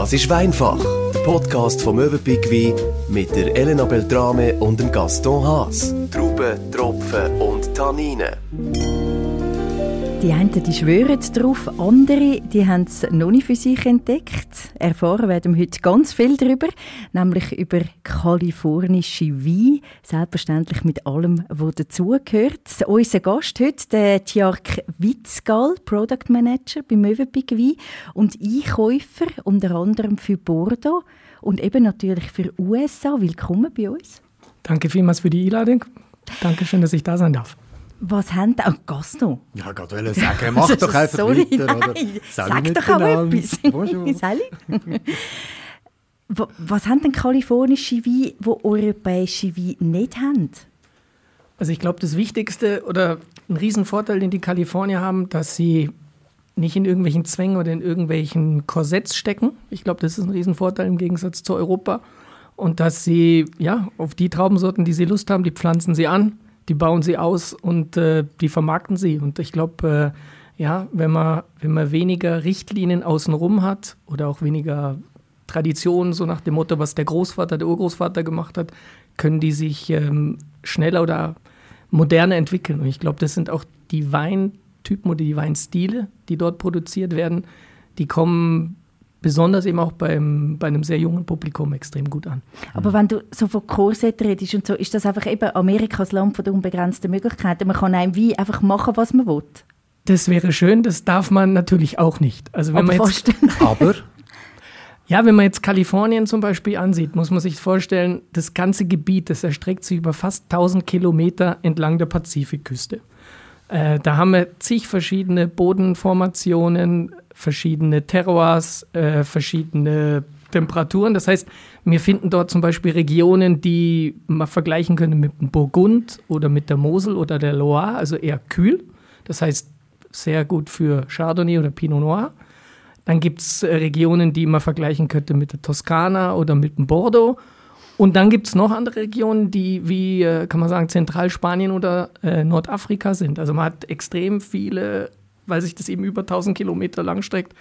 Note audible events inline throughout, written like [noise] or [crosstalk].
Das ist Weinfach, der Podcast vom Möwenpick Wein mit der Elena Beltrame und dem Gaston Haas. Trauben, Tropfen und Tanninen. Die einen die schwören darauf, andere die haben es noch nicht für sich entdeckt. Erfahren werden wir heute ganz viel darüber, nämlich über kalifornische Wein, selbstverständlich mit allem, was dazugehört. Unser Gast heute, der Tjark Witzgal, Product Manager bei Möwenpick Wein und Einkäufer unter anderem für Bordeaux und eben natürlich für USA. Willkommen bei uns. Danke vielmals für die Einladung. Dankeschön, dass ich da sein darf. Was haben die? Oh, Gaston. Ja, gerade wollte sagen, [laughs] mach doch einfach Sorry, weiter. Oder? Sag doch auch etwas. [laughs] Sally? [laughs] Wa- Was haben denn kalifornische Weine, die europäische Weine nicht haben? Also ich glaube, das Wichtigste oder ein Riesenvorteil, den die Kalifornier haben, dass sie nicht in irgendwelchen Zwängen oder in irgendwelchen Korsetts stecken. Ich glaube, das ist ein Riesenvorteil im Gegensatz zu Europa. Und dass sie ja auf die Traubensorten, die sie Lust haben, die pflanzen sie an, die bauen sie aus und äh, die vermarkten sie. Und ich glaube, äh, ja, wenn man, wenn man weniger Richtlinien außenrum hat oder auch weniger Traditionen, so nach dem Motto, was der Großvater, der Urgroßvater gemacht hat, können die sich ähm, schneller oder moderner entwickeln. Und ich glaube, das sind auch die Weintypen oder die Weinstile, die dort produziert werden, die kommen besonders eben auch beim, bei einem sehr jungen Publikum extrem gut an. Aber wenn du so von Korsett redest und so, ist das einfach eben Amerikas Land von der unbegrenzten Möglichkeiten. Man kann einem Wein einfach machen, was man will. Das wäre schön, das darf man natürlich auch nicht. Also wenn Aber man jetzt. [laughs] Aber ja, wenn man jetzt Kalifornien zum Beispiel ansieht, muss man sich vorstellen, das ganze Gebiet, das erstreckt sich über fast 1000 Kilometer entlang der Pazifikküste. Äh, da haben wir zig verschiedene Bodenformationen, verschiedene Terroirs, äh, verschiedene Temperaturen. Das heißt, wir finden dort zum Beispiel Regionen, die man vergleichen könnte mit dem Burgund oder mit der Mosel oder der Loire, also eher kühl. Das heißt, sehr gut für Chardonnay oder Pinot Noir. Dann gibt es Regionen, die man vergleichen könnte mit der Toskana oder mit dem Bordeaux. Und dann gibt es noch andere Regionen, die wie, äh, kann man sagen, Zentralspanien oder äh, Nordafrika sind. Also man hat extrem viele, weil sich das eben über 1000 Kilometer lang streckt.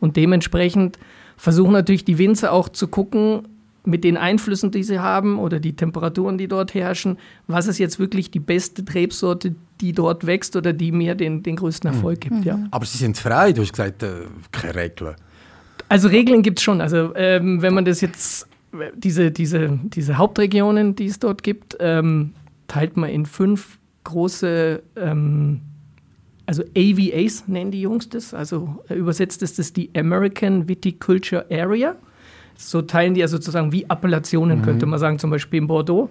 Und dementsprechend versuchen natürlich die Winzer auch zu gucken, mit den Einflüssen, die sie haben oder die Temperaturen, die dort herrschen, was ist jetzt wirklich die beste Rebsorte, die dort wächst oder die mir den, den größten Erfolg gibt. Ja. Aber sie sind frei, du hast gesagt, äh, keine Regeln. Also Regeln gibt es schon. Also ähm, wenn man das jetzt, diese, diese, diese Hauptregionen, die es dort gibt, ähm, teilt man in fünf große, ähm, also AVAs nennen die Jungs das. Also äh, übersetzt ist das die American Viticulture Area. So teilen die ja sozusagen wie Appellationen, könnte man sagen, zum Beispiel in Bordeaux.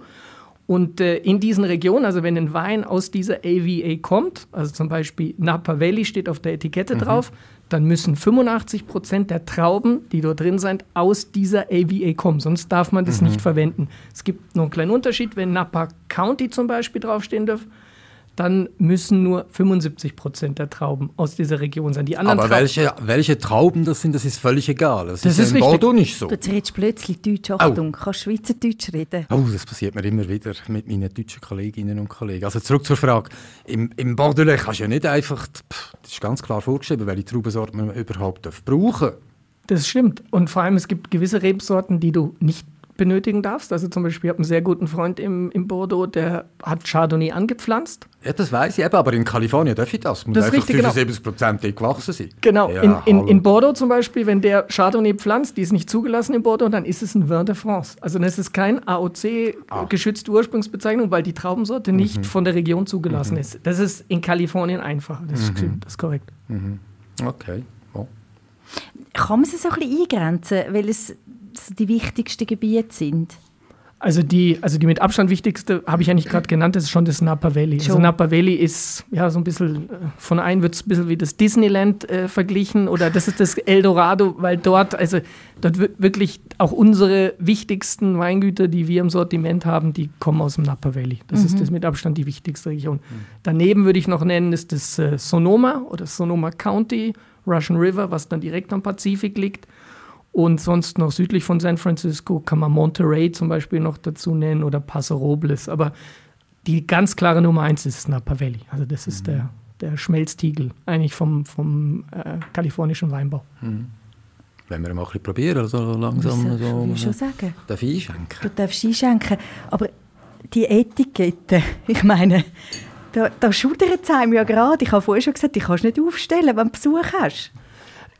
Und äh, in diesen Regionen, also wenn ein Wein aus dieser AVA kommt, also zum Beispiel Napa Valley steht auf der Etikette drauf, dann müssen 85 Prozent der Trauben, die dort drin sind, aus dieser AVA kommen. Sonst darf man das nicht verwenden. Es gibt noch einen kleinen Unterschied, wenn Napa County zum Beispiel draufstehen darf, dann müssen nur 75 Prozent der Trauben aus dieser Region sein. Die anderen Aber Trauben- welche, welche Trauben das sind, das ist völlig egal. Das, Das ist, ist in. Bordeaux nicht so. Du redest plötzlich Deutsch. Achtung, kannst Schweizerdeutsch reden. Oh, das passiert mir immer wieder mit meinen deutschen Kolleginnen und Kollegen. Also zurück zur Frage. Im, im Bordelais kannst du ja nicht einfach, pff, das ist ganz klar vorgeschrieben, welche Traubensorten man überhaupt darf brauchen Das stimmt. Und vor allem, es gibt gewisse Rebsorten, die du nicht benötigen darfst. Also zum Beispiel, ich habe einen sehr guten Freund im, im Bordeaux, der hat Chardonnay angepflanzt. Ja, das weiß ich eben, aber in Kalifornien darf ich das. Muss Das ist einfach richtig, genau. 75 Prozent dicht gewachsen sein. Genau, Ja, in, in, in Bordeaux zum Beispiel, wenn der Chardonnay pflanzt, die ist nicht zugelassen in Bordeaux, dann ist es ein Vin de France. Also dann ist es kein Ah. AOC-geschützte Ursprungsbezeichnung, weil die Traubensorte Mhm. nicht von der Region zugelassen ist. Das ist in Kalifornien einfacher, das Mhm. stimmt, das ist korrekt. Okay. Oh. Kann man es so ein bisschen eingrenzen, weil es so die wichtigsten Gebiete sind? Also die, also die mit Abstand wichtigste habe ich nicht gerade genannt, das ist schon das Napa Valley. Also Schon. Napa Valley ist ja so ein bisschen, äh, von einem wird es ein bisschen wie das Disneyland äh, verglichen oder das ist das Eldorado, weil dort, also dort wirklich auch unsere wichtigsten Weingüter, die wir im Sortiment haben, die kommen aus dem Napa Valley. Das ist das mit Abstand die wichtigste Region. Daneben würde ich noch nennen, ist das äh, Sonoma oder Sonoma County, Russian River, was dann direkt am Pazifik liegt. Und sonst noch südlich von San Francisco kann man Monterey zum Beispiel noch dazu nennen oder Paso Robles. Aber die ganz klare Nummer eins ist Napa Valley. Also das ist der, der Schmelztiegel eigentlich vom, vom äh, kalifornischen Weinbau. wenn wir mal ein bisschen probieren, also langsam Das so. will ich schon sagen. Darf ich einschenken? Du darfst einschenken. Aber die Etikette, [laughs] ich meine, da, da schudert es einem ja gerade. Ich habe vorher schon gesagt, die kannst du nicht aufstellen, wenn du Besuch hast.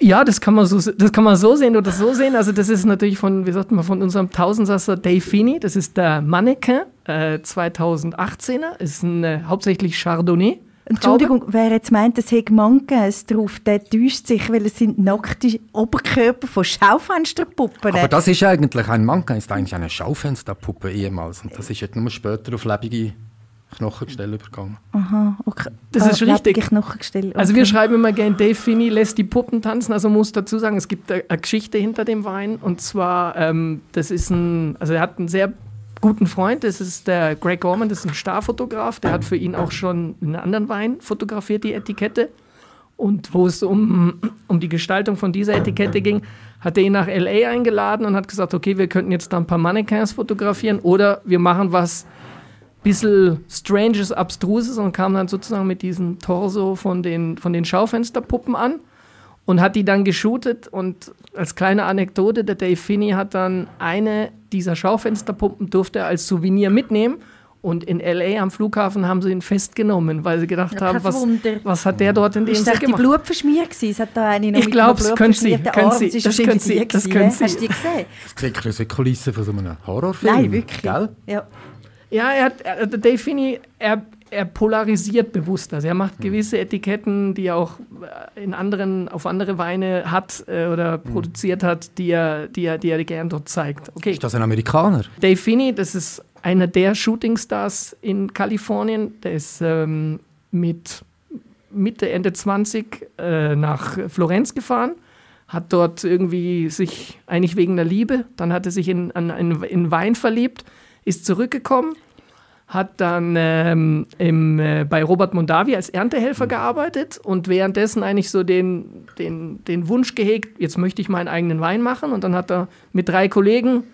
Ja, das kann man so, das kann man so sehen oder so sehen. Also das ist natürlich von, wie sagt man, von unserem Tausendsasser Dave Feeney. Das ist der Mannequin äh, 2018er. Ist ein äh, hauptsächlich Chardonnay. Entschuldigung, wer jetzt meint, es hätte Mangas drauf, der täuscht sich, weil es sind nackte Oberkörper von Schaufensterpuppen. Aber das ist eigentlich ein Manka, ist eigentlich eine Schaufensterpuppe ehemals. Und das ist jetzt nur später auf lebende Knochengestelle übergegangen. Aha, okay. Das ist Ah, richtig. lebende Knochengestelle. Also wir Okay. schreiben immer gerne, Dave Finney lässt die Puppen tanzen. Also muss dazu sagen, es gibt eine eine Geschichte hinter dem Wein. Und zwar, ähm, das ist ein, also er hat einen sehr guten Freund, das ist der Greg Gorman, das ist ein Starfotograf. Der hat für ihn auch schon einen anderen Wein fotografiert, die Etikette. Und wo es um, um die Gestaltung von dieser Etikette ging, hat er ihn nach L.A. eingeladen und hat gesagt, okay, wir könnten jetzt da ein paar Mannequins fotografieren oder wir machen was bisschen Stranges, Abstruses und kam dann sozusagen mit diesem Torso von den, von den Schaufensterpuppen an und hat die dann geshootet und als kleine Anekdote, der Dave Finney hat dann eine dieser Schaufensterpuppen durfte er als Souvenir mitnehmen und in L.A. am Flughafen haben sie ihn festgenommen, weil sie gedacht Ja, haben, was, was hat der dort in dem Ist das die gemacht? Blut verschmiert gewesen? Es hat da eine noch Ich mit glaub's, Blut können Sie, können Arm. Sie, ist das können Sie, das können? Sie. Hast du die gesehen? Das klingt ein bisschen wie die Kulisse von so einem Horrorfilm. Nein, wirklich. Gell? Ja. Ja, er hat, er, Dave Finney, er, er polarisiert bewusst. Also er macht gewisse Etiketten, die er auch äh, in anderen, auf andere Weine hat äh, oder produziert hat, die er, die er, die er gern dort zeigt. Okay. Ist das ein Amerikaner? Dave Finney, das ist einer der Shootingstars in Kalifornien. Der ist ähm, mit Mitte, Ende 20 äh, nach Florenz gefahren, hat dort irgendwie sich, eigentlich wegen der Liebe, dann hat er sich in, an, in, in Wein verliebt, ist zurückgekommen, hat dann ähm, im, äh, bei Robert Mondavi als Erntehelfer gearbeitet und währenddessen eigentlich so den, den, den Wunsch gehegt, jetzt möchte ich meinen eigenen Wein machen. Und dann hat er mit drei Kollegen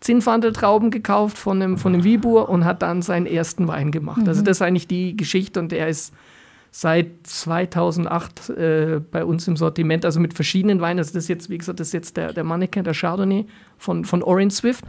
Zinnfandeltrauben gekauft von einem, von einem Wiebuhr und hat dann seinen ersten Wein gemacht. Also das ist eigentlich die Geschichte und der ist seit 2008 äh, bei uns im Sortiment, also mit verschiedenen Weinen. Also das ist jetzt, wie gesagt, das ist jetzt der, der Mannequin, der Chardonnay von, von Oren Swift.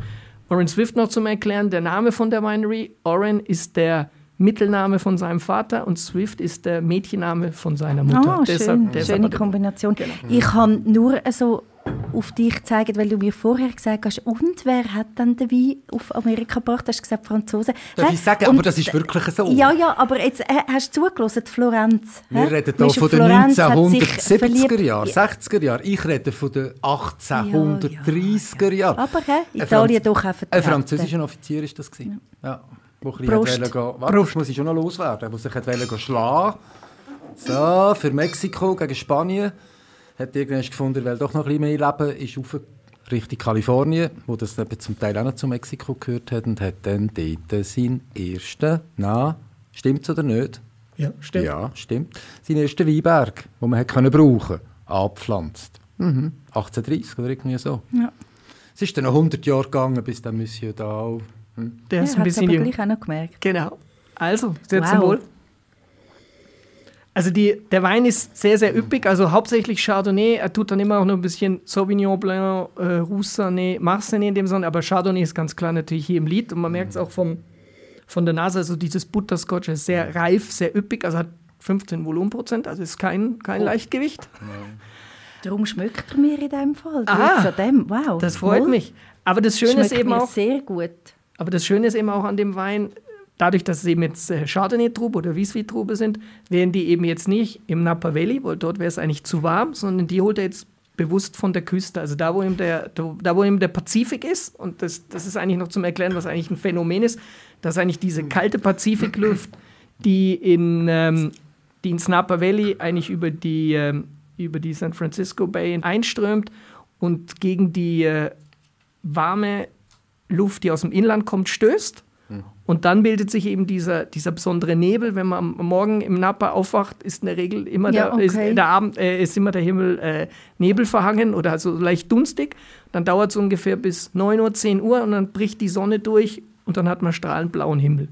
Oren Swift noch zum Erklären, der Name von der Winery, Oren ist der Mittelname von seinem Vater und Swift ist der Mädchenname von seiner Mutter. Deshalb- schön, deshalb schöne Kombination. Ich kann nur so auf dich zeigen, weil du mir vorher gesagt hast, und wer hat dann den Wein auf Amerika gebracht? Hast du gesagt, Franzosen. Darf Hä? ich sagen, Und- aber das ist wirklich so. Ja, ja, aber jetzt äh, hast du zugelassen, Florenz. Wir hä? reden hier von den Florenz, hat sich 1970er verliebt. Jahren, 60er Jahren. Ich rede von den 1830er Jahren. Aber hä? Ein Italien Franz- doch auch Ein vertreten. französischer Offizier ist das gewesen. Ja. Wo ein Prost. gehen- Warte, muss ich schon noch loswerden. Wo sich schlagen. So, für Mexiko gegen Spanien. Hat irgendwann gefunden, weil doch noch ein bisschen mehr Leben ist auf Richtung Kalifornien, wo das eben zum Teil auch noch zu Mexiko gehört hat und hat dann dort seinen ersten, na, stimmt's oder nicht? Ja, stimmt. Ja, stimmt. Seinen ersten Weinberg, den man hat können brauchen abgepflanzt. Mhm. 1830 oder irgendwie so. Ja. Es ist dann noch 100 Jahre gegangen, bis der Monsieur da auch... Hm. Der ein hat's bisschen aber jung. gleich auch noch gemerkt. Genau. Also, sehr Wow. zum Wohl. Also die, der Wein ist sehr, sehr üppig, also hauptsächlich Chardonnay. Er tut dann immer auch noch ein bisschen Sauvignon Blanc, äh, Roussanne, Marsanne in dem Sinne, aber Chardonnay ist ganz klar natürlich hier im Lied und man merkt es auch vom, von der Nase, also dieses Butterscotch ist sehr reif, sehr üppig, also hat 15 Volumenprozent, also ist kein, kein Oh. Leichtgewicht. Darum schmeckt er mir in dem Fall. Aha. Dem. Wow. Das freut Wohl. mich. Aber das Schöne ist Schmeckt eben mir auch, sehr gut. Aber das Schöne ist eben auch an dem Wein, dadurch, dass es eben jetzt äh, Chardonnay-Trube oder Wieswi-Trube sind, werden die eben jetzt nicht im Napa Valley, weil dort wäre es eigentlich zu warm, sondern die holt er jetzt bewusst von der Küste. Also da, wo eben der, da, wo eben der Pazifik ist, und das, das ist eigentlich noch zum Erklären, was eigentlich ein Phänomen ist, dass eigentlich diese kalte Pazifikluft, die, in, ähm, die ins Napa Valley eigentlich über die, ähm, über die San Francisco Bay einströmt und gegen die äh, warme Luft, die aus dem Inland kommt, stößt. Und dann bildet sich eben dieser, dieser besondere Nebel. Wenn man am Morgen im Napa aufwacht, ist in der Regel immer, Ja, der, ist, okay. der Abend, äh, ist immer der Himmel äh, nebelverhangen oder also leicht dunstig. Dann dauert es ungefähr bis 9 Uhr, 10 Uhr und dann bricht die Sonne durch und dann hat man strahlend blauen Himmel.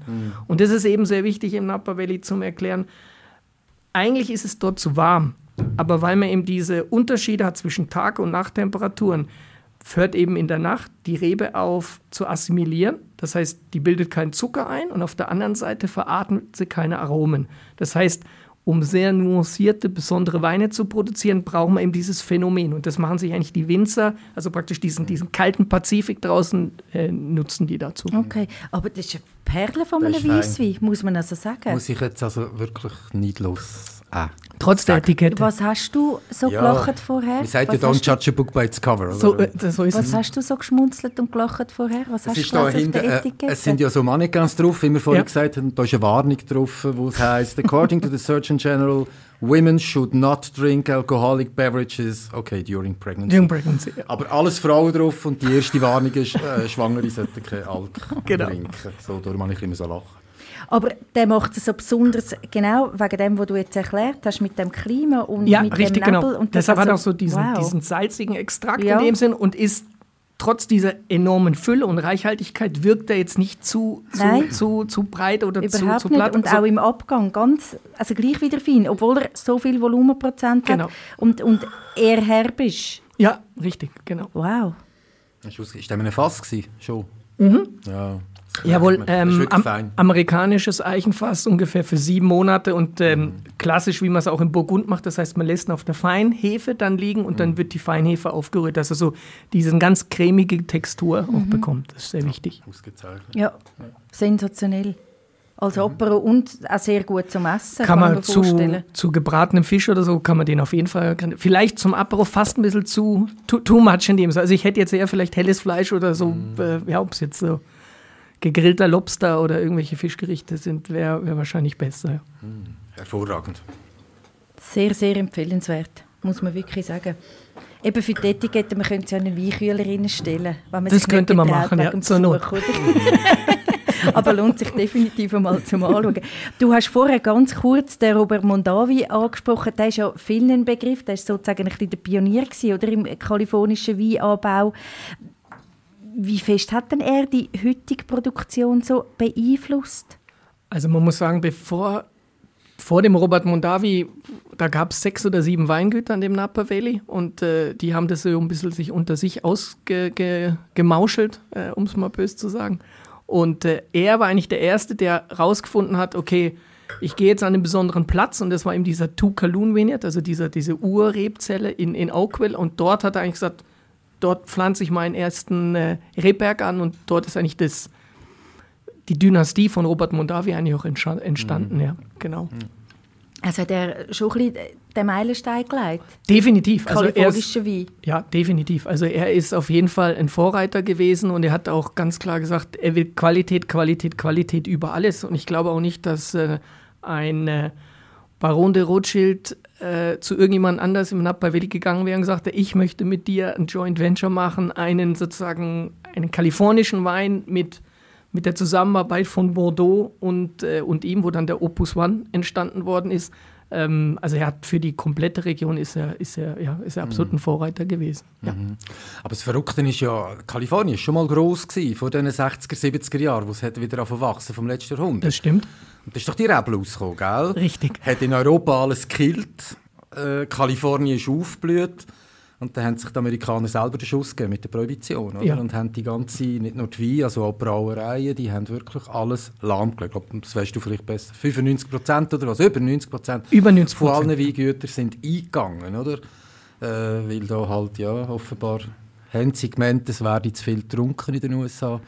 Und das ist eben sehr wichtig im Napa Valley zum Erklären. Eigentlich ist es dort zu warm. aber weil man eben diese Unterschiede hat zwischen Tag- und Nachttemperaturen, hört eben in der Nacht die Rebe auf zu assimilieren. Das heißt, die bildet keinen Zucker ein und auf der anderen Seite veratmet sie keine Aromen. Das heißt, um sehr nuancierte, besondere Weine zu produzieren, brauchen wir eben dieses Phänomen. Und das machen sich eigentlich die Winzer, also praktisch diesen, diesen kalten Pazifik draußen, äh, nutzen die dazu. Okay, aber das ist eine Perle von einem. Weisswein, muss man also sagen. Muss ich jetzt also wirklich neidlos äh, Trotz der. Etikette. Was hast du so Ja, gelacht vorher? Man sagt ja, was, don't hast du, judge a book by its cover. Oder? So, äh, so ist was es. hast du so geschmunzelt und gelacht vorher? Was es, hast ist du auf hinten, der äh, Etikette? es sind ja so Mannequins drauf, wie wir vorhin Ja. gesagt haben. Da ist eine Warnung drauf, wo es heißt: According to the Surgeon General, women should not drink alcoholic beverages, okay, during pregnancy. Young Pregnancy. ja. Aber alles Frauen drauf und die erste Warnung ist, äh, Schwangere sollten kein Alkohol Genau. trinken. So, darum habe ich immer so lachen. Aber der macht es so besonders, genau wegen dem, was du jetzt erklärt hast, mit dem Klima und Ja, mit richtig, dem Nebel. genau. Und das Deshalb hat er also- auch so diesen, wow. diesen salzigen Extrakt Ja. in dem Sinn und ist trotz dieser enormen Fülle und Reichhaltigkeit wirkt er jetzt nicht zu, zu, zu, zu breit oder zu, Überhaupt zu platt. Und Also- auch im Abgang ganz, also gleich wieder fein, obwohl er so viel Volumenprozent Genau. hat und, und eher herb ist. ja, richtig, genau. Wow. Ist das ist das in einem Fass gewesen? Schon? Ja. Jawohl, man. Ähm, am, amerikanisches Eichenfass ungefähr für sieben Monate und ähm, Mhm. klassisch, wie man es auch im Burgund macht, das heißt, man lässt ihn auf der Feinhefe dann liegen und Mhm. dann wird die Feinhefe aufgerührt, dass er so diese ganz cremige Textur Mhm. auch bekommt. Das ist sehr wichtig. Ausgezeichnet. Ja, sensationell. Als Apero und auch sehr gut zum Essen, kann kann, man mir zu, vorstellen. zu gebratenem Fisch oder so, kann man den auf jeden Fall, kann, vielleicht zum Apero fast ein bisschen zu, too, too much in dem Sinne. Also ich hätte jetzt eher vielleicht helles Fleisch oder so, äh, ja, ob es jetzt so gegrillter Lobster oder irgendwelche Fischgerichte sind, wäre wär wahrscheinlich besser. Hervorragend. Sehr, sehr empfehlenswert, muss man wirklich sagen. Eben für die Etikette, man könnte ja in einen Weinkühler reinstellen. Wenn man Das sich könnte man machen, ja, zur Not. [laughs] Aber lohnt sich definitiv einmal zum Anschauen. Du hast vorher ganz kurz den Robert Mondavi angesprochen. Der ist ja vielen ein Begriff. Der ist sozusagen ein bisschen der Pionier gewesen, oder, im kalifornischen Weinanbau. Wie fest hat denn er die heutige Produktion so beeinflusst? Also man muss sagen, bevor vor dem Robert Mondavi, da gab es sechs oder sieben Weingüter an dem Napa Valley und äh, die haben das so ein bisschen sich unter sich ausgemauschelt, äh, um es mal böse zu sagen. Und äh, er war eigentlich der Erste, der rausgefunden hat, okay, ich gehe jetzt an einen besonderen Platz und das war eben dieser Tucaloon Vineyard, also dieser, diese Urrebzelle in, in Oakville und dort hat er eigentlich gesagt, dort pflanze ich meinen ersten äh, Rebberg an und dort ist eigentlich das, die Dynastie von Robert Mondavi eigentlich auch entstanden, ja, genau. Also hat er schon ein bisschen den Meilenstein gelegt. Definitiv. Also er ist, Kalifornische Wein. ja, definitiv. Also er ist auf jeden Fall ein Vorreiter gewesen und er hat auch ganz klar gesagt, er will Qualität, Qualität, Qualität über alles. Und ich glaube auch nicht, dass äh, ein äh, Baron de Rothschild äh, zu irgendjemand anders im Napa Valley gegangen wäre und gesagt hätte, ich möchte mit dir ein Joint Venture machen, einen sozusagen einen kalifornischen Wein mit mit der Zusammenarbeit von Bordeaux und, äh, und ihm, wo dann der Opus One entstanden worden ist. Ähm, also er hat für die komplette Region ist er, ist er, ja, ist er absolut ein Vorreiter gewesen. Ja. Aber das Verrückte ist ja, Kalifornien war schon mal gross gewesen, vor den 60er, 70er Jahren, wo es hat wieder wachsen vom letzten Jahrhundert. Das stimmt. Und da ist doch die Rebel rausgekommen, gell? Richtig. Hat in Europa alles gekillt, äh, Kalifornien ist aufgeblüht und dann haben sich die Amerikaner selber den Schuss gegeben mit der Prohibition, oder? Ja. Und haben die ganze, nicht nur die Wein, also auch die Brauereien, die haben wirklich alles lahmgelegt. Ich glaube, das weißt du vielleicht besser. 95 Prozent oder was? Über 90 Prozent Über 90 von allen Weingütern sind eingegangen, oder? Äh, weil da halt, ja, offenbar haben sie gemeint, es werde zu viel getrunken in den USA.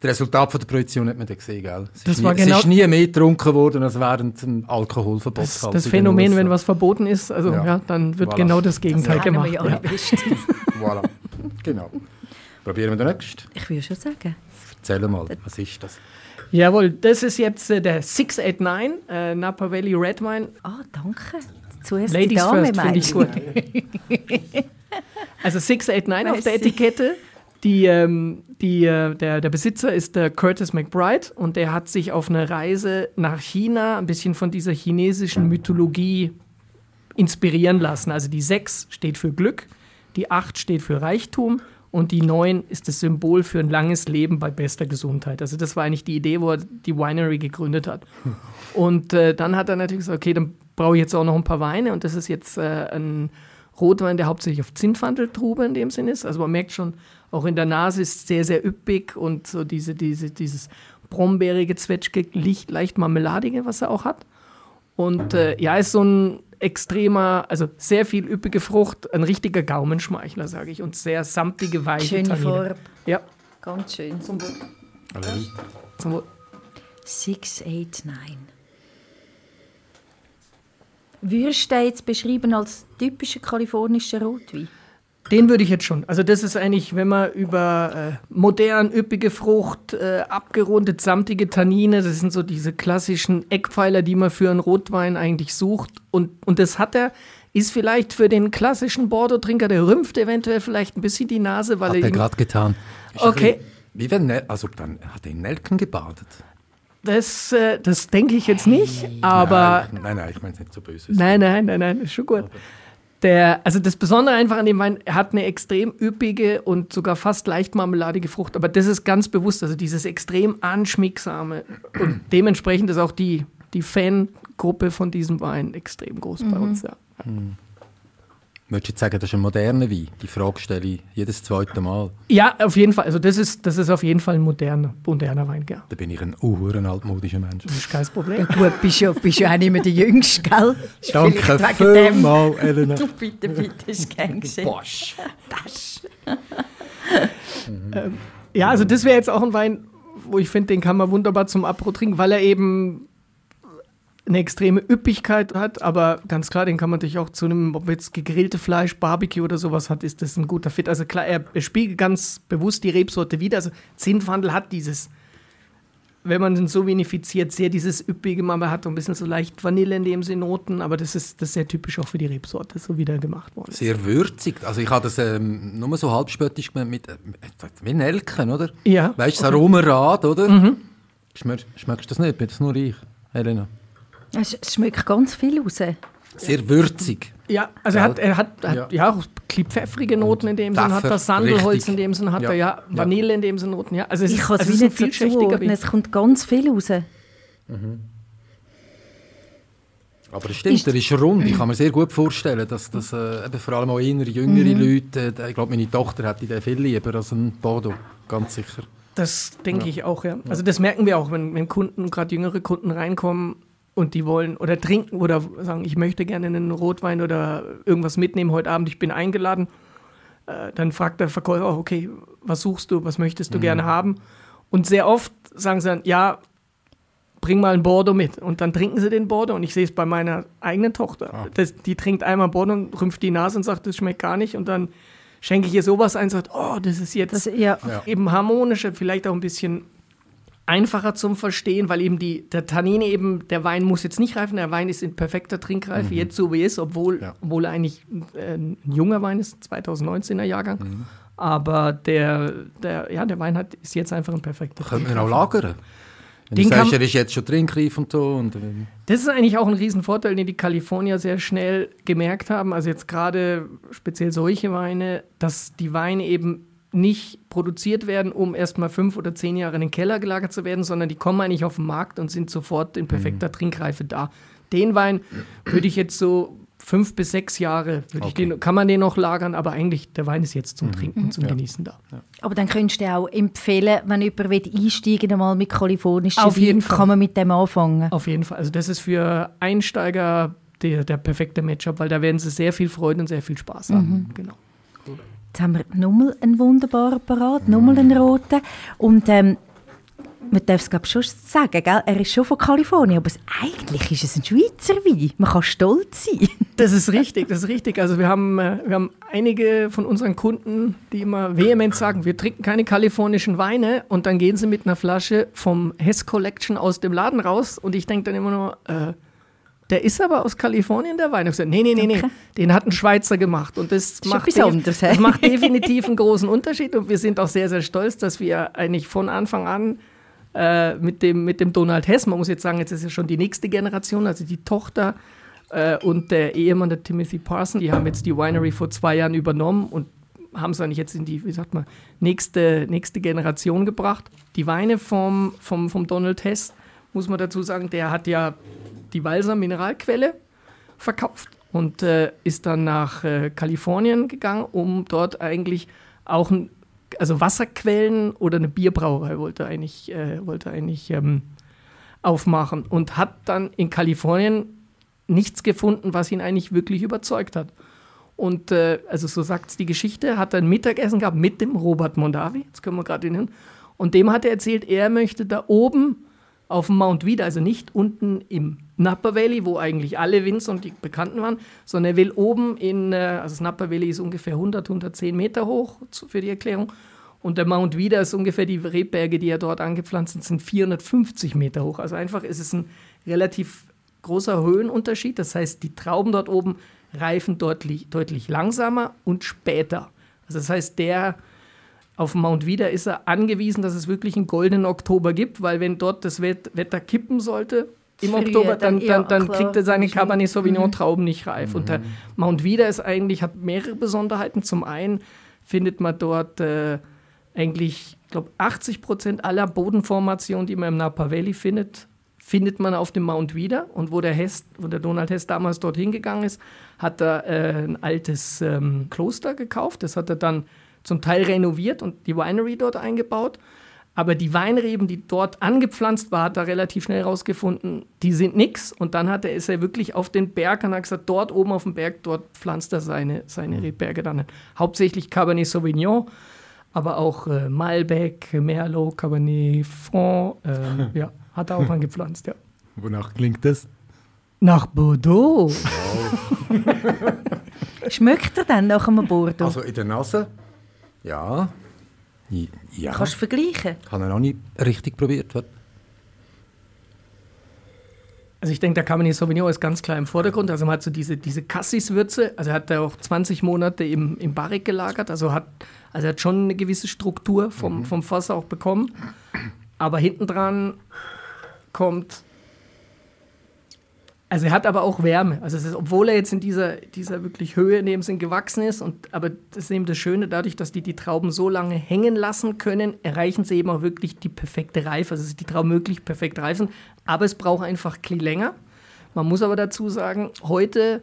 Das Resultat von der Prohibition hat man dann gesehen, gell? Es, Das ist, war nie, genau- es ist nie mehr getrunken worden als während dem Alkoholverbot. Das, halt das Phänomen, wenn was verboten ist, also Ja. ja, dann wird Voilà. genau das Gegenteil kennen gemacht. wir ja Ja. [laughs] Voilà, genau. Probieren wir den nächsten. Ich würde schon sagen. Erzähl mal, was ist das? Jawohl, das ist jetzt äh, der 689 äh, Napa Valley Red Wine. Ah, danke. Zuerst die Ladies Dame, first, finde ich gut. [laughs] also 689 auf der. Etikette. Die, ähm, die, äh, der, der Besitzer ist der Curtis McBride und der hat sich auf eine Reise nach China ein bisschen von dieser chinesischen Mythologie inspirieren lassen. Also die 6 steht für Glück, die 8 steht für Reichtum Und die 9 ist das Symbol für ein langes Leben bei bester Gesundheit. Also das war eigentlich die Idee, wo er die Winery gegründet hat. Und äh, dann hat er natürlich gesagt, okay, dann brauche ich jetzt auch noch ein paar Weine. Und das ist jetzt äh, ein Rotwein, der hauptsächlich auf Zinfandeltrube in dem Sinn ist. Also man merkt schon, auch in der Nase ist sehr, sehr üppig und so diese, diese, dieses brombeerige, zwetschge, leicht, leicht marmeladige, was er auch hat. Und äh, ja, ist so ein extremer, also sehr viel üppige Frucht, ein richtiger Gaumenschmeichler, sage ich, und sehr samtige, weiche Schöne Tannine. Farbe. Ja, Ganz schön. zum Wohl. Zum Wohl. 689. Würdest du den jetzt beschreiben als typischer kalifornischer Rotwein? Den würde ich jetzt schon. Also das ist eigentlich, wenn man über äh, modern, üppige Frucht, äh, abgerundet, samtige Tannine, das sind so diese klassischen Eckpfeiler, die man für einen Rotwein eigentlich sucht. Und, und das hat er, ist vielleicht für den klassischen Bordeaux-Trinker, der rümpft eventuell vielleicht ein bisschen die Nase, weil Hat er er ihm- gerade getan. Okay. Wie wenn, also dann hat er in Nelken gebadet. Das, äh, das denke ich jetzt nicht, aber nein, nein, nein, ich meine es nicht so böse. Nein, nein, nein, nein, ist schon gut. Der, also das Besondere einfach an dem Wein, er hat eine extrem üppige und sogar fast leicht marmeladige Frucht, aber das ist ganz bewusst, also dieses extrem anschmiegsame und [clears throat] dementsprechend ist auch die, die Fangruppe von diesem Wein extrem groß bei uns, ja. Würdest du jetzt sagen, das ist ein moderner Wein? Die Frage stelle ich jedes zweite Mal. Ja, auf jeden Fall, also das ist, das ist auf jeden Fall ein moderner, moderner Wein, ja. Da bin ich ein uhren altmodischer Mensch. Das ist kein Problem. Gut, bist ja, bist ja auch nicht mehr der Jüngste, gell? [laughs] Ist dem. vielmals, Elena. Bitte, bitte, ist gern [laughs] gesehen. Bosch. Das. [laughs] Ja, also das wäre jetzt auch ein Wein, wo ich finde, den kann man wunderbar zum Apro trinken, weil er eben eine extreme Üppigkeit hat, aber ganz klar, den kann man natürlich auch zu einem, ob jetzt gegrillte Fleisch, Barbecue oder sowas hat, ist das ein guter Fit. Also klar, er, spiegelt ganz bewusst die Rebsorte wieder. Also Zinfandel hat dieses, wenn man den so vinifiziert, sehr dieses üppige, man hat ein bisschen so leicht Vanille in dem Sinne Noten, aber das ist, das ist sehr typisch auch für die Rebsorte, so wie der gemacht worden ist. Sehr würzig. Also ich habe das ähm, nur so halbspöttisch gemeint mit, äh, wie Nelken, oder? Ja. Weißt du, das Aromarad, oder? Mhm. Schmeckst, schmeckst du das nicht? Bin das nur ich, Elena? Es schmeckt ganz viel raus. Sehr würzig. Ja, also er hat, er hat, hat ja. Ja. auch pfeffrige Noten in dem Sinn, hat er Sandelholz richtig. in dem Sinn, hat Ja. er ja Ja. Vanille in dem Sinn Noten, ja. Also es Ich ist, kann es also es ein nicht so vielschichtiger zuordnen. Wein. Es kommt ganz viel raus. Aber es stimmt, Ist- er ist rund. Ich kann mir sehr gut vorstellen, dass das äh, eben vor allem auch eher jüngere Leute, äh, ich glaube, meine Tochter hätte den viel lieber als ein Bordeaux, ganz sicher. Das denke ich auch, ja. Also das merken wir auch, wenn, wenn Kunden, gerade jüngere Kunden reinkommen und die wollen oder trinken oder sagen, ich möchte gerne einen Rotwein oder irgendwas mitnehmen heute Abend, ich bin eingeladen. Äh, dann fragt der Verkäufer auch, okay, was suchst du, was möchtest du gerne haben? Und sehr oft sagen sie dann, ja, bring mal ein Bordeaux mit. Und dann trinken sie den Bordeaux. Und ich sehe es bei meiner eigenen Tochter. Das, die trinkt einmal Bordeaux und rümpft die Nase und sagt, das schmeckt gar nicht. Und dann schenke ich ihr sowas ein und sagt, oh, das ist jetzt Das, ja. Ja. eben harmonischer, vielleicht auch ein bisschen einfacher zum Verstehen, weil eben die, der Tannin eben, der Wein muss jetzt nicht reifen, der Wein ist in perfekter Trinkreife, jetzt so wie er ist, obwohl, Ja. obwohl er eigentlich äh, ein junger Wein ist, 2019er Jahrgang. Aber der, der, ja, der Wein hat, ist jetzt einfach ein perfekter Könnte man auch lagern. Wenn Den du sagst, er ist jetzt schon trinkreif und so. Und, ähm, Das ist eigentlich auch ein Riesenvorteil, den die Kalifornier sehr schnell gemerkt haben. Also jetzt gerade speziell solche Weine, dass die Weine eben nicht produziert werden, um erstmal fünf oder zehn Jahre in den Keller gelagert zu werden, sondern die kommen eigentlich auf den Markt und sind sofort in perfekter Trinkreife da. Den Wein würde ich jetzt so fünf bis sechs Jahre, würde ich Okay. den, kann man den noch lagern, aber eigentlich der Wein ist jetzt zum Trinken und zum Genießen da. Aber dann könntest du auch empfehlen, wenn jemand will einsteigen will, mal mit kalifornischen Auf jeden Wein, Fall. kann man mit dem anfangen. Auf jeden Fall. Also das ist für Einsteiger der, der perfekte Matchup, weil da werden sie sehr viel Freude und sehr viel Spaß haben. Genau. Jetzt haben wir nochmal einen wunderbaren parat, nochmal einen roten. Und ähm, man darf es glaube schon sagen, gell? er ist schon von Kalifornien, aber eigentlich ist es ein Schweizer Wein. Man kann stolz sein. [laughs] Das ist richtig, das ist richtig. Also wir haben, äh, wir haben einige von unseren Kunden, die immer vehement sagen, wir trinken keine kalifornischen Weine und dann gehen sie mit einer Flasche vom Hess Collection aus dem Laden raus und ich denke dann immer nur, äh, der ist aber aus Kalifornien, der Wein. Ich sage, nee, nee, nee, nee, den hat ein Schweizer gemacht und das, macht, das macht definitiv einen großen Unterschied und wir sind auch sehr, sehr stolz, dass wir eigentlich von Anfang an äh, mit, dem, mit dem Donald Hess, man muss jetzt sagen, jetzt ist ja schon die nächste Generation, also die Tochter äh, und der Ehemann, der Timothy Parson, die haben jetzt die Winery vor zwei Jahren übernommen und haben es eigentlich jetzt in die, wie sagt man, nächste, nächste Generation gebracht. Die Weine vom, vom, vom Donald Hess, muss man dazu sagen, der hat ja die Walser Mineralquelle verkauft und äh, ist dann nach äh, Kalifornien gegangen, um dort eigentlich auch ein, also Wasserquellen oder eine Bierbrauerei wollte eigentlich, äh, wollte eigentlich ähm, aufmachen und hat dann in Kalifornien nichts gefunden, was ihn eigentlich wirklich überzeugt hat. Und äh, also so sagt es die Geschichte, hat ein Mittagessen gehabt mit dem Robert Mondavi, jetzt können wir gerade hin, und dem hat er erzählt, er möchte da oben auf dem Mount Vida, also nicht unten im Napa Valley, wo eigentlich alle Winzer und die Bekannten waren, sondern er will oben in, äh, also das Napa Valley ist ungefähr 100, 110 Meter hoch für die Erklärung. Und der Mount Vida ist ungefähr die Rebberge, die er dort angepflanzt sind, sind 450 Meter hoch. Also einfach ist es ein relativ großer Höhenunterschied. Das heißt, die Trauben dort oben reifen deutlich, deutlich langsamer und später. Also das heißt, der auf Mount Vida ist er angewiesen, dass es wirklich einen goldenen Oktober gibt, weil wenn dort das Wetter kippen sollte im Früher, Oktober, dann, dann, dann, dann kriegt er seine Cabernet Sauvignon mhm. Trauben nicht reif. Mhm. Und der Mount Vida ist eigentlich, hat mehrere Besonderheiten. Zum einen findet man dort äh, eigentlich, ich glaube, 80 Prozent aller Bodenformationen, die man im Napa Valley findet, findet man auf dem Mount wieder. Und wo der, Hess, wo der Donald Hess damals dorthin gegangen ist, hat er äh, ein altes ähm, Kloster gekauft. Das hat er dann zum Teil renoviert und die Winery dort eingebaut. Aber die Weinreben, die dort angepflanzt waren, hat er relativ schnell herausgefunden, die sind nix. Und dann hat er, ist er wirklich auf den Berg und hat gesagt, dort oben auf dem Berg, dort pflanzt er seine, seine mhm. Rebberge dann. Hauptsächlich Cabernet Sauvignon, aber auch äh, Malbec, Merlot, Cabernet Franc, äh, [laughs] ja, hat er auch angepflanzt, ja. Wonach klingt das? Nach Bordeaux. Wow. [laughs] Schmeckt er dann nach einem Bordeaux? Also in der Nase ja. ja. Kannst du vergleichen? Ich habe noch nicht richtig probiert. Also ich denke, der Cabernet Sauvignon ist ganz klar im Vordergrund. Also man hat so diese, diese Cassis-Würze. Also er hat da auch 20 Monate im, im Barrik gelagert. Also hat, also er hat schon eine gewisse Struktur vom, mhm. vom Fass auch bekommen. Aber hinten dran kommt also er hat aber auch Wärme. Also ist, obwohl er jetzt in dieser, dieser wirklich Höhe in dem Sinn gewachsen ist, und, aber das ist eben das Schöne, dadurch, dass die die Trauben so lange hängen lassen können, erreichen sie eben auch wirklich die perfekte Reife. Also die Trauben möglich perfekt reifen, aber es braucht einfach ein länger. Man muss aber dazu sagen, heute,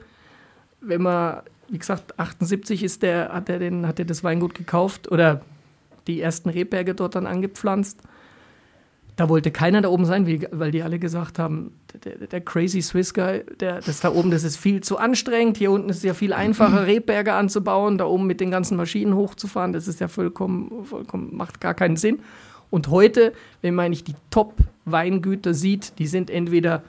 wenn man, wie gesagt, 78 ist der, hat er, den, hat er das Weingut gekauft oder die ersten Rebberge dort dann angepflanzt da wollte keiner da oben sein, weil die alle gesagt haben, der, der, crazy Swiss Guy, der, das da oben, das ist viel zu anstrengend. Hier unten ist es ja viel einfacher, [clears throat] Rebberge anzubauen, da oben mit den ganzen Maschinen hochzufahren. Das ist ja vollkommen, vollkommen macht gar keinen Sinn. Und heute, wenn man nicht die Top-Weingüter sieht, die sind entweder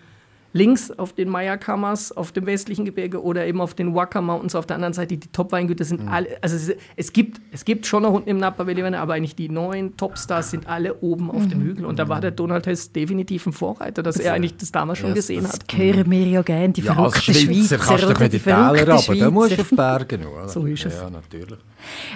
links auf den Maya-Kammers auf dem westlichen Gebirge oder eben auf den Waka Mountains auf der anderen Seite. Die Top-Weingüter sind mhm. alle, also es, es, gibt, es gibt schon noch unten im Napa Valley aber eigentlich die neuen Topstars sind alle oben auf mhm. dem Hügel. Und da war der Donald Hess definitiv ein Vorreiter, dass das er eigentlich das damals schon gesehen hat. Das hören wir ja gerne, die ja, verrückten Schweizer. kannst du die Täler aber da musst du auf Berge. So ist es. Ja, natürlich.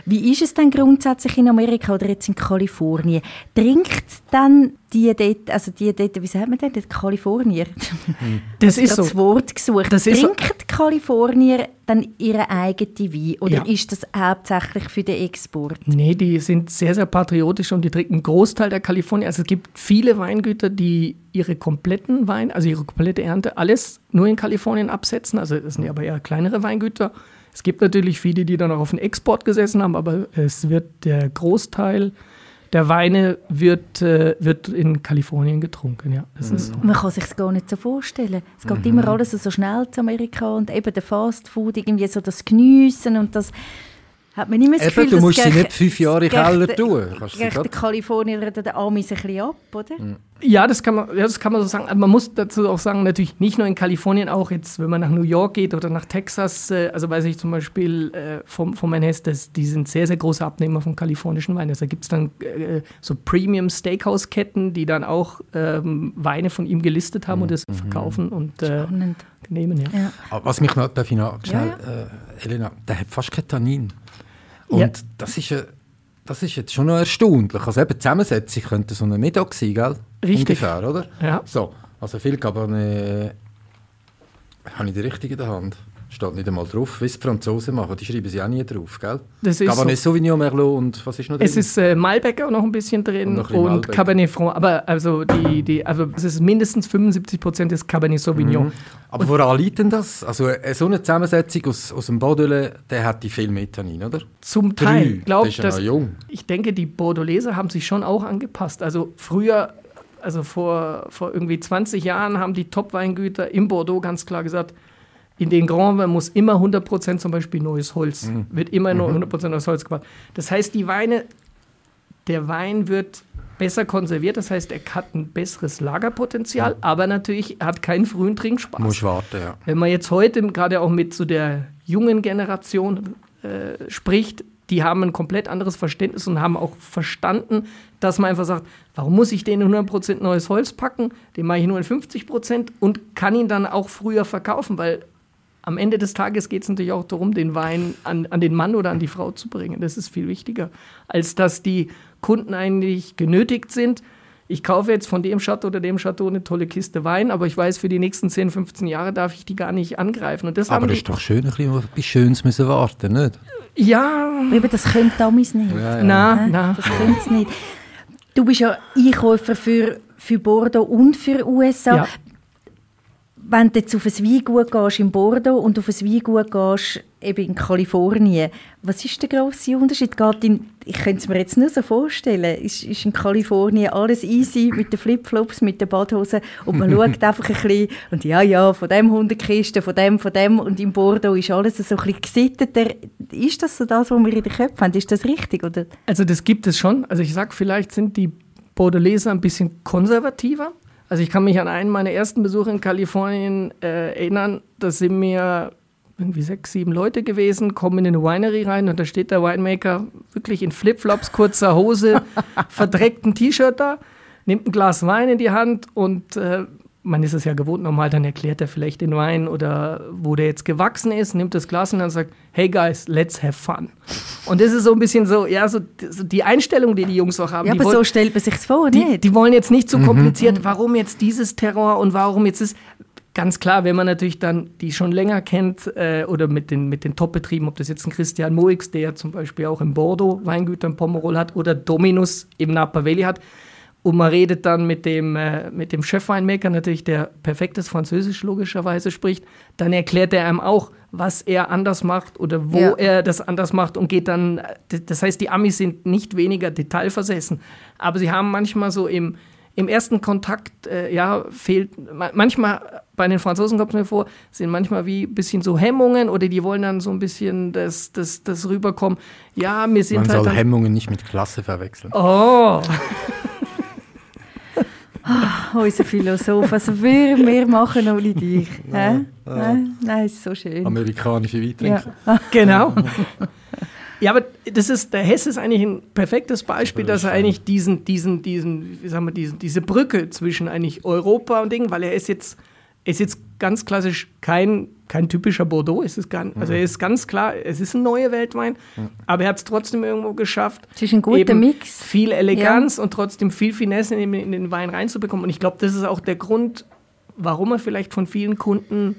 Wie ist es denn grundsätzlich in Amerika oder jetzt in Kalifornien? Trinkt dann die dort, also die dort, wie sagt man denn, die Kalifornier? [laughs] Das ist so. das Wort gesucht. Das Trinken so. Kalifornier dann ihre eigene Wein oder ja. ist das hauptsächlich für den Export? Nee, die sind sehr, sehr patriotisch und die trinken einen Großteil der Kalifornier. Also es gibt viele Weingüter, die ihre kompletten Wein, also ihre komplette Ernte, alles nur in Kalifornien absetzen. Also das sind ja aber eher kleinere Weingüter. Es gibt natürlich viele, die dann auch auf den Export gesessen haben, aber es wird der Großteil der Weine wird, äh, wird in Kalifornien getrunken. Ja, das mhm. ist so. Man kann sich gar nicht so vorstellen. Es geht mhm. immer alles so schnell zu Amerika und eben der Fast Food, irgendwie so das Geniessen und das hat man nicht mehr das Gefühl, Eben, du musst sie nicht fünf Jahre in Keller tun. Gleicht der Kalifornier oder der Amis ein bisschen ab, oder? Mhm. Ja, das kann man, ja, das kann man so sagen. Aber man muss dazu auch sagen, natürlich nicht nur in Kalifornien, auch jetzt, wenn man nach New York geht oder nach Texas, äh, also weiß ich zum Beispiel äh, vom, vom das, die sind sehr, sehr große Abnehmer von kalifornischen Weinen. Also da gibt es dann äh, so Premium Steakhouse-Ketten, die dann auch ähm, Weine von ihm gelistet haben mhm. und das mhm. verkaufen und äh, nehmen. Ja. ja. Was mich noch, darf ich noch schnell, ja, ja. Äh, Elena, der hat fast kein Tannin. Und ja. das ist das ist jetzt schon noch erstaunlich. Also eben Zusammensetzung könnte so eine Mittag sein, gell? Richtig. Ungefähr, oder? Ja. So, also viel Cabernet... Habe ich die richtige in der Hand? Steht nicht einmal drauf, wie es die Franzosen machen. Die schreiben sie auch nie drauf, gell? Das ist Cabernet so. Sauvignon, Merlot und was ist noch drin? Es ist äh, Malbec auch noch ein bisschen Und drin und, Malbec. Cabernet Franc. Aber also die, die, also es ist mindestens 75 Prozent des Cabernet Sauvignon. Mhm. Aber woran liegt denn das? Also äh, so eine Zusammensetzung aus, aus dem Bordelais, der hat die viel mehr Tannin, oder? Zum. Teil. Glaub, Der ist ja jung. Ich denke, die Bordeleser haben sich schon auch angepasst. Also früher, also vor, vor irgendwie 20 Jahren haben die Top-Weingüter im Bordeaux ganz klar gesagt, in den Grand Wein muss immer 100% zum Beispiel neues Holz, Mhm. wird immer nur 100% neues Holz gebracht. Das heißt, die Weine, der Wein wird besser konserviert, das heißt, er hat ein besseres Lagerpotenzial, aber natürlich hat keinen frühen Trinkspaß. Muss warten, ja. Wenn man jetzt heute gerade auch mit so der jungen Generation äh, spricht, die haben ein komplett anderes Verständnis und haben auch verstanden, dass man einfach sagt, warum muss ich den in 100% neues Holz packen, den mache ich nur in 50% und kann ihn dann auch früher verkaufen, weil am Ende des Tages geht es natürlich auch darum, den Wein an, an den Mann oder an die Frau zu bringen. Das ist viel wichtiger, als dass die Kunden eigentlich genötigt sind, ich kaufe jetzt von dem Chateau oder dem Chateau eine tolle Kiste Wein, aber ich weiß, für die nächsten 10, 15 Jahre darf ich die gar nicht angreifen. Und das Aber haben das ist doch schön, ein bisschen auf etwas Schönes müssen warten, nicht? ja, Eben, das könnte damals nicht. Ja, ja. Hä? na. Das könnte es nicht. Du bist ja Einkäufer für, für Bordeaux und für USA. Ja. Wenn du jetzt auf ein Weingut gehst in Bordeaux und auf ein Weingut gehst eben in Kalifornien, was ist der grosse Unterschied? Geht in, ich könnte es mir jetzt nur so vorstellen, ist, ist in Kalifornien alles easy mit den Flipflops, mit den Badhosen und man [laughs] schaut einfach ein bisschen und ja, ja, von dem 100 Kisten, von dem, von dem und in Bordeaux ist alles so ein bisschen gesitteter. Ist das so das, was wir in den Köpfen haben? Ist das richtig? Oder? Also das gibt es schon. Also ich sag, vielleicht sind die Bordeleser ein bisschen konservativer. Also ich kann mich an einen meiner ersten Besuche in Kalifornien äh, erinnern. Da sind mir irgendwie sechs, sieben Leute gewesen, kommen in eine Winery rein und da steht der Winemaker wirklich in Flipflops, kurzer Hose, [laughs] verdreckten T-Shirt da, nimmt ein Glas Wein in die Hand und äh, man ist es ja gewohnt, normal dann erklärt er vielleicht den Wein oder wo der jetzt gewachsen ist, nimmt das Glas und sagt, hey guys, let's have fun. Und das ist so ein bisschen so, ja, so, die Einstellung, die die Jungs auch haben. Ja, die aber wollen- so stellt man sich vor, die, nicht? die wollen jetzt nicht so kompliziert, warum jetzt dieses Terror und warum jetzt ist. Ganz klar, wenn man natürlich dann die schon länger kennt äh, oder mit den, mit den Top-Betrieben, ob das jetzt ein Christian Moix, der zum Beispiel auch in Bordeaux Weingüter in Pomerol hat oder Dominus im Napa Valley hat, und man redet dann mit dem, äh, mit dem Chefweinmaker natürlich, der perfektes Französisch logischerweise spricht, dann erklärt er einem auch, was er anders macht oder wo Ja. er das anders macht und geht dann, das heißt, die Amis sind nicht weniger detailversessen, aber sie haben manchmal so im, im ersten Kontakt, äh, ja, fehlt, ma- manchmal, bei den Franzosen kommt es mir vor, sind manchmal wie ein bisschen so Hemmungen oder die wollen dann so ein bisschen das, das, das rüberkommen, ja, wir sind Man halt soll dann, Hemmungen nicht mit Klasse verwechseln. Oh, [laughs] Unser Philosoph, was würden wir machen ohne dich? [laughs] Hä? Nein, nein, ist so schön. Amerikanische Ja. Weintrinker. [laughs] Genau. [laughs] Ja, aber das ist, der Hess ist eigentlich ein perfektes Beispiel, dass er eigentlich diesen, diesen, diesen, wie sagen wir, diesen, diese Brücke zwischen eigentlich Europa und Ding, weil er ist jetzt, er ist jetzt ganz klassisch kein, kein typischer Bordeaux. Es ist ganz, also er ist ganz klar, es ist ein neuer Weltwein, aber er hat es trotzdem irgendwo geschafft. Es ist ein guter eben Mix. Viel Eleganz und trotzdem viel Finesse in, in den Wein reinzubekommen. Und ich glaube, das ist auch der Grund, warum er vielleicht von vielen Kunden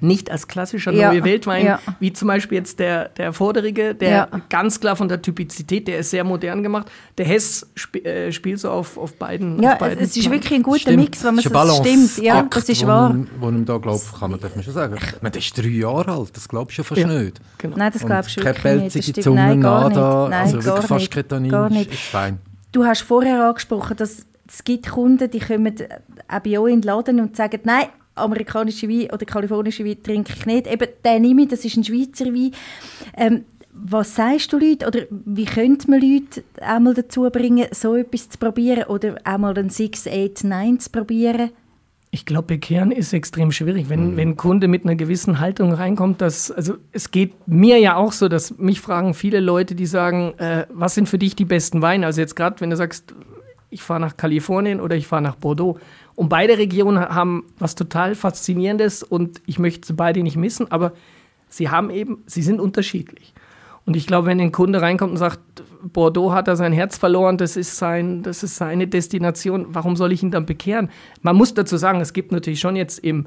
nicht als klassischer Ja, neue Weltwein, ja. wie zum Beispiel jetzt der, der Vorderige, der Ja. ganz klar von der Typizität, der ist sehr modern gemacht. Der Hess sp äh, spielt so auf, auf beiden. Ja, auf beiden es ist wirklich ein guter Stimmt. Mix, wenn man Das ist so ein das stimmt. Ja, Balanceakt, das ist wahr. man- Wo ihm da glaubt, kann man, darf man schon sagen. Ich meine, der ist drei Jahre alt, das glaubst du ja fast Ja. nicht. Genau. Nein, das glaubst du keine wirklich nicht. Das pelzige. Zunge, Nein, gar nada. Nein, also gar wirklich fast nicht. kein Tannin, Gar ist, nicht. ist fein. Du hast vorher angesprochen, dass es gibt Kunden, die kommen auch bei euch in den Laden und sagen, nein, amerikanische Wein oder kalifornische Wein trinke ich nicht. Eben, den nehme ich, das ist ein Schweizer Wein. Ähm, was sagst du Leuten oder wie könnte man Leute einmal dazu bringen, so etwas zu probieren oder einmal einen 6, 8, 9 zu probieren? Ich glaube, bekehren ist extrem schwierig, wenn, wenn ein Kunde mit einer gewissen Haltung reinkommt. Dass, also es geht mir ja auch so, dass mich fragen viele Leute, die sagen, äh, was sind für dich die besten Weine? Also jetzt gerade, wenn du sagst, ich fahre nach Kalifornien oder ich fahre nach Bordeaux. Und beide Regionen haben was total Faszinierendes und ich möchte beide nicht missen, aber sie haben eben, sie sind unterschiedlich. Und ich glaube, wenn ein Kunde reinkommt und sagt, Bordeaux hat da sein Herz verloren, das ist, sein, das ist seine Destination, warum soll ich ihn dann bekehren? Man muss dazu sagen, es gibt natürlich schon jetzt im,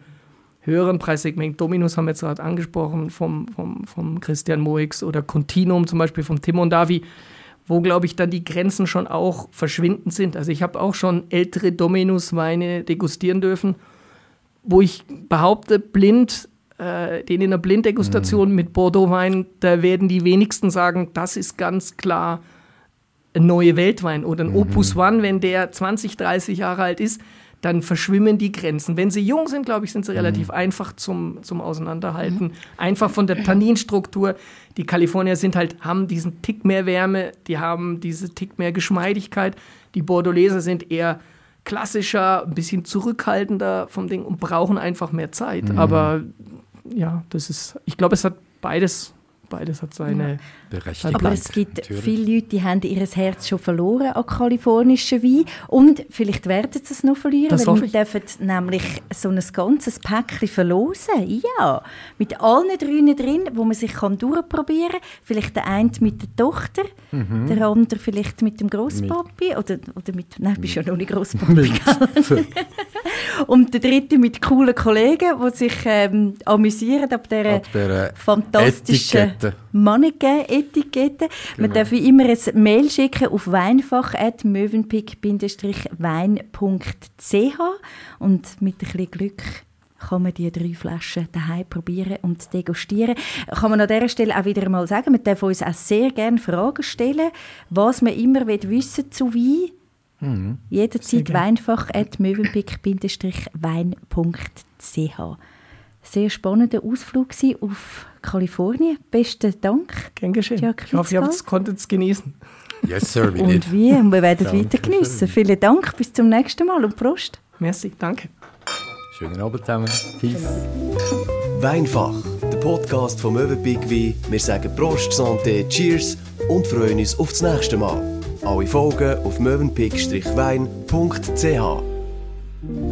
höheren Preissegment. Dominus haben wir jetzt gerade angesprochen, vom, vom, vom Christian Moix oder Continuum zum Beispiel vom Tim und Davi, wo, glaube ich, dann die Grenzen schon auch verschwindend sind. Also ich habe auch schon ältere Dominus-Weine degustieren dürfen, wo ich behaupte, blind, äh, den in der Blinddegustation mhm. mit Bordeaux-Wein, da werden die wenigsten sagen, das ist ganz klar ein neue Weltwein oder ein mhm. Opus One, wenn der 20, 30 Jahre alt ist, dann verschwimmen die Grenzen. Wenn sie jung sind, glaube ich, sind sie relativ mhm. einfach zum, zum Auseinanderhalten. Mhm. Einfach von der Tanninstruktur. Die Kalifornier sind halt, haben diesen Tick mehr Wärme, die haben diese Tick mehr Geschmeidigkeit. Die Bordeleser sind eher klassischer, ein bisschen zurückhaltender vom Ding und brauchen einfach mehr Zeit. Mhm. Aber ja, das ist, ich glaube, es hat beides beides hat seine Berechtigung. Aber es gibt Natürlich. viele Leute, die haben ihr Herz schon verloren an kalifornischen Wein und vielleicht werden sie es noch verlieren, das weil wir ich. dürfen nämlich so ein ganzes Päckchen verlosen. Ja, mit allen drinnen drin, wo man sich kann durchprobieren kann. Vielleicht der eine mit der Tochter, mhm. der andere vielleicht mit dem Großpapi oder, oder mit, nein, du bist ja noch nicht Großpapi. [laughs] und der dritte mit coolen Kollegen, die sich ähm, amüsieren ab dieser, ab dieser fantastischen Etikette. Mannequin-Etikette. Genau. Man darf immer ein Mail schicken auf weinfach.mövenpick-wein.ch und mit ein bisschen Glück kann man die drei Flaschen daheim probieren und degustieren. Kann man an dieser Stelle auch wieder mal sagen, man darf uns auch sehr gerne Fragen stellen, was man immer wissen zu Wein. Mhm. Jederzeit weinfach.mövenpick-wein.ch Sehr spannender Ausflug auf Kalifornien. Besten Dank. Gern geschehen. Jack ich hoffe, ihr konntet es genießen. Yes, sir, we Und wie? Und wir werden weiter geniessen. Vielen Dank. Bis zum nächsten Mal und Prost. Merci, danke. Schönen Abend zusammen. Peace. Weinfach, der Podcast vom Möwenpick Wein. Wir sagen Prost, Santé, Cheers und freuen uns auf das nächste Mal. Alle Folgen auf möwenpick-wein.ch